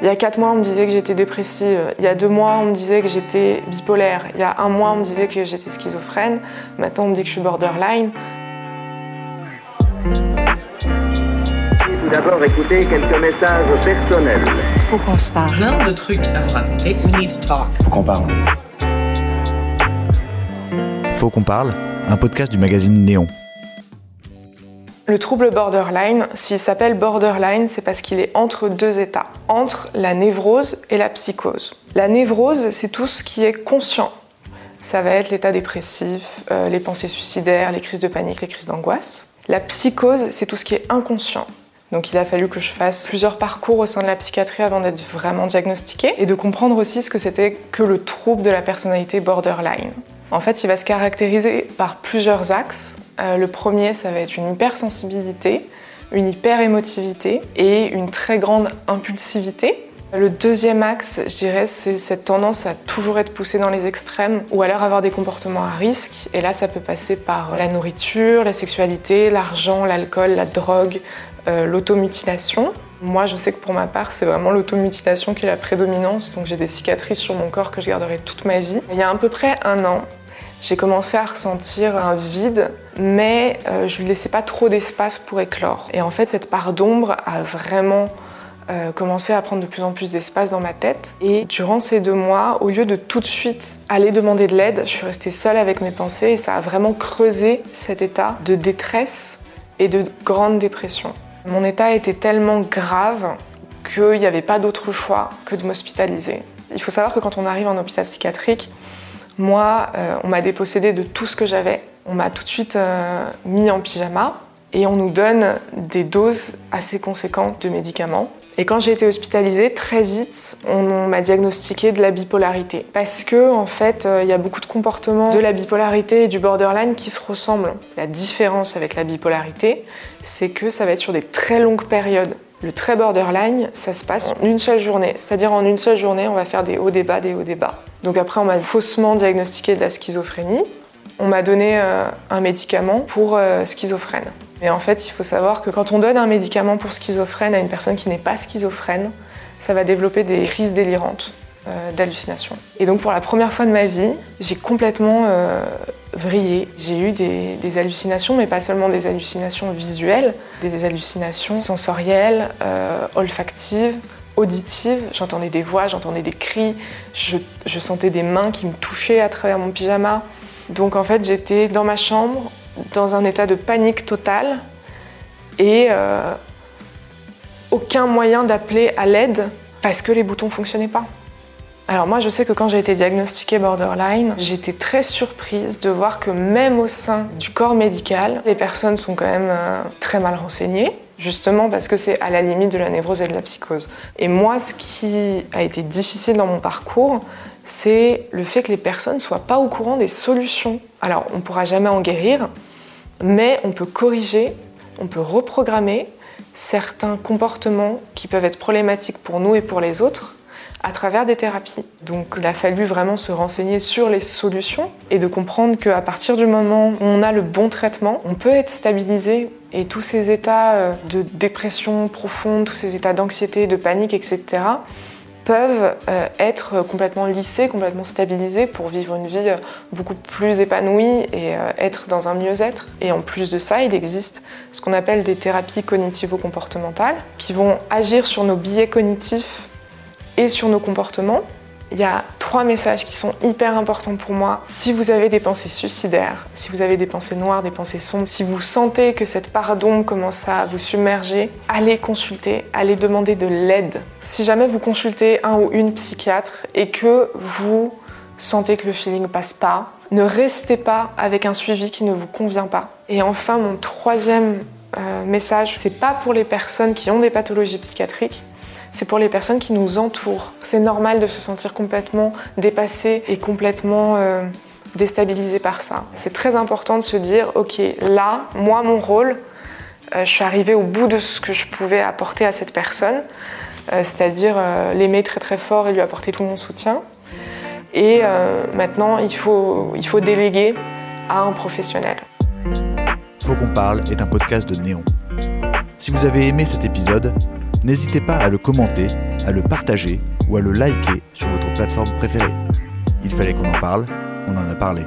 Il y a quatre mois, on me disait que j'étais dépressive. Il y a deux mois, on me disait que j'étais bipolaire. Il y a un mois, on me disait que j'étais schizophrène. Maintenant, on me dit que je suis borderline. Tout d'abord, écoutez quelques messages personnels. Faut qu'on se parle. plein de trucs à vous raconter. We need to talk. Faut qu'on parle. Faut qu'on parle, un podcast du magazine Néon. Le trouble borderline, s'il s'appelle borderline, c'est parce qu'il est entre deux états, entre la névrose et la psychose. La névrose, c'est tout ce qui est conscient. Ça va être l'état dépressif, euh, les pensées suicidaires, les crises de panique, les crises d'angoisse. La psychose, c'est tout ce qui est inconscient. Donc il a fallu que je fasse plusieurs parcours au sein de la psychiatrie avant d'être vraiment diagnostiquée et de comprendre aussi ce que c'était que le trouble de la personnalité borderline. En fait, il va se caractériser par plusieurs axes. Euh, le premier, ça va être une hypersensibilité, une hyperémotivité et une très grande impulsivité. Le deuxième axe, je dirais, c'est cette tendance à toujours être poussé dans les extrêmes ou alors avoir des comportements à risque. Et là, ça peut passer par la nourriture, la sexualité, l'argent, l'alcool, la drogue, euh, l'automutilation. Moi, je sais que pour ma part, c'est vraiment l'automutilation qui est la prédominance. Donc j'ai des cicatrices sur mon corps que je garderai toute ma vie. Il y a à peu près un an, j'ai commencé à ressentir un vide, mais euh, je ne laissais pas trop d'espace pour éclore. Et en fait, cette part d'ombre a vraiment euh, commencé à prendre de plus en plus d'espace dans ma tête. Et durant ces deux mois, au lieu de tout de suite aller demander de l'aide, je suis restée seule avec mes pensées et ça a vraiment creusé cet état de détresse et de grande dépression. Mon état était tellement grave qu'il n'y avait pas d'autre choix que de m'hospitaliser. Il faut savoir que quand on arrive en hôpital psychiatrique, moi, euh, on m'a dépossédé de tout ce que j'avais. On m'a tout de suite euh, mis en pyjama et on nous donne des doses assez conséquentes de médicaments. Et quand j'ai été hospitalisée, très vite, on m'a diagnostiqué de la bipolarité. Parce que, en fait, euh, il y a beaucoup de comportements de la bipolarité et du borderline qui se ressemblent. La différence avec la bipolarité, c'est que ça va être sur des très longues périodes. Le très borderline, ça se passe en une seule journée. C'est-à-dire en une seule journée, on va faire des hauts débats, des hauts débats. Donc après, on m'a faussement diagnostiqué de la schizophrénie. On m'a donné euh, un médicament pour euh, schizophrène. Mais en fait, il faut savoir que quand on donne un médicament pour schizophrène à une personne qui n'est pas schizophrène, ça va développer des crises délirantes euh, d'hallucination. Et donc pour la première fois de ma vie, j'ai complètement euh, vrillé. J'ai eu des, hallucinations, mais pas seulement des hallucinations visuelles, des hallucinations sensorielles, euh, olfactives, auditives. J'entendais des voix, j'entendais des cris, je, sentais des mains qui me touchaient à travers mon pyjama. Donc en fait, j'étais dans ma chambre, dans un état de panique totale et aucun moyen d'appeler à l'aide parce que les boutons fonctionnaient pas. Alors moi je sais que quand j'ai été diagnostiquée borderline, j'étais très surprise de voir que même au sein du corps médical, les personnes sont quand même euh, très mal renseignées, justement parce que c'est à la limite de la névrose et de la psychose. Et moi ce qui a été difficile dans mon parcours, c'est le fait que les personnes ne soient pas au courant des solutions. Alors on ne pourra jamais en guérir, mais on peut corriger, on peut reprogrammer certains comportements qui peuvent être problématiques pour nous et pour les autres à travers des thérapies. Donc il a fallu vraiment se renseigner sur les solutions et de comprendre qu'à partir du moment où on a le bon traitement, on peut être stabilisé et tous ces états euh, de dépression profonde, tous ces états d'anxiété, de panique, etc., peuvent euh, être complètement lissés, complètement stabilisés pour vivre une vie euh, beaucoup plus épanouie et être dans un mieux-être. Et en plus de ça, il existe ce qu'on appelle des thérapies cognitivo-comportementales qui vont agir sur nos biais cognitifs et sur nos comportements. Il y a trois messages qui sont hyper importants pour moi. Si vous avez des pensées suicidaires, si vous avez des pensées noires, des pensées sombres, si vous sentez que cette part d'ombre commence à vous submerger, allez consulter, allez demander de l'aide. Si jamais vous consultez un ou une psychiatre et que vous sentez que le feeling passe pas, ne restez pas avec un suivi qui ne vous convient pas. Et enfin, mon troisième euh, message, c'est pas pour les personnes qui ont des pathologies psychiatriques, c'est pour les personnes qui nous entourent. C'est normal de se sentir complètement dépassé et complètement euh, déstabilisé par ça. C'est très important de se dire, ok, là, moi, mon rôle, euh, je suis arrivée au bout de ce que je pouvais apporter à cette personne, euh, c'est-à-dire l'aimer très très fort et lui apporter tout mon soutien. Et maintenant, il faut, il faut déléguer à un professionnel. Faut qu'on parle est un podcast de Néon. Si vous avez aimé cet épisode, n'hésitez pas à le commenter, à le partager ou à le liker sur votre plateforme préférée. Il fallait qu'on en parle, on en a parlé.